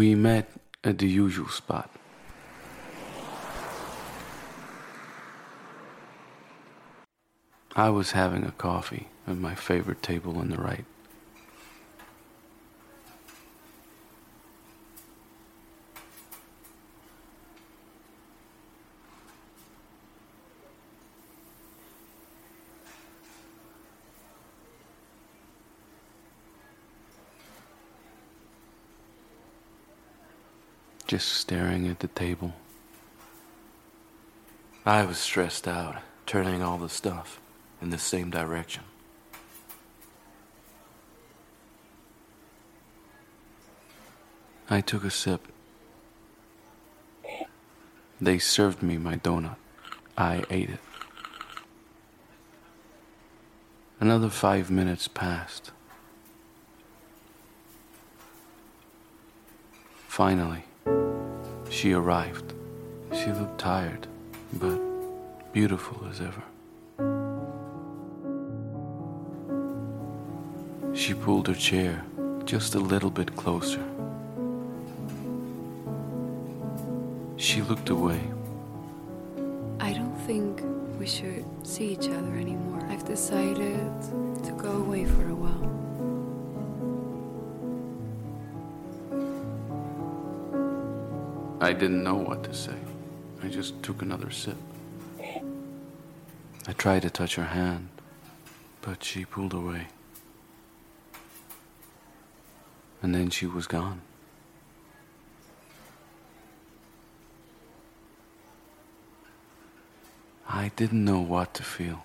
We met at the usual spot. I was having a coffee at my favorite table on the right. Just staring at the table. I was stressed out, turning all the stuff in the same direction. I took a sip. They served me my donut. I ate it. Another five minutes passed. Finally, she arrived. She looked tired, but beautiful as ever. She pulled her chair just a little bit closer. She looked away. I don't think we should see each other anymore. I've decided to go away for a while. I didn't know what to say. I just took another sip. I tried to touch her hand, but she pulled away. And then she was gone. I didn't know what to feel.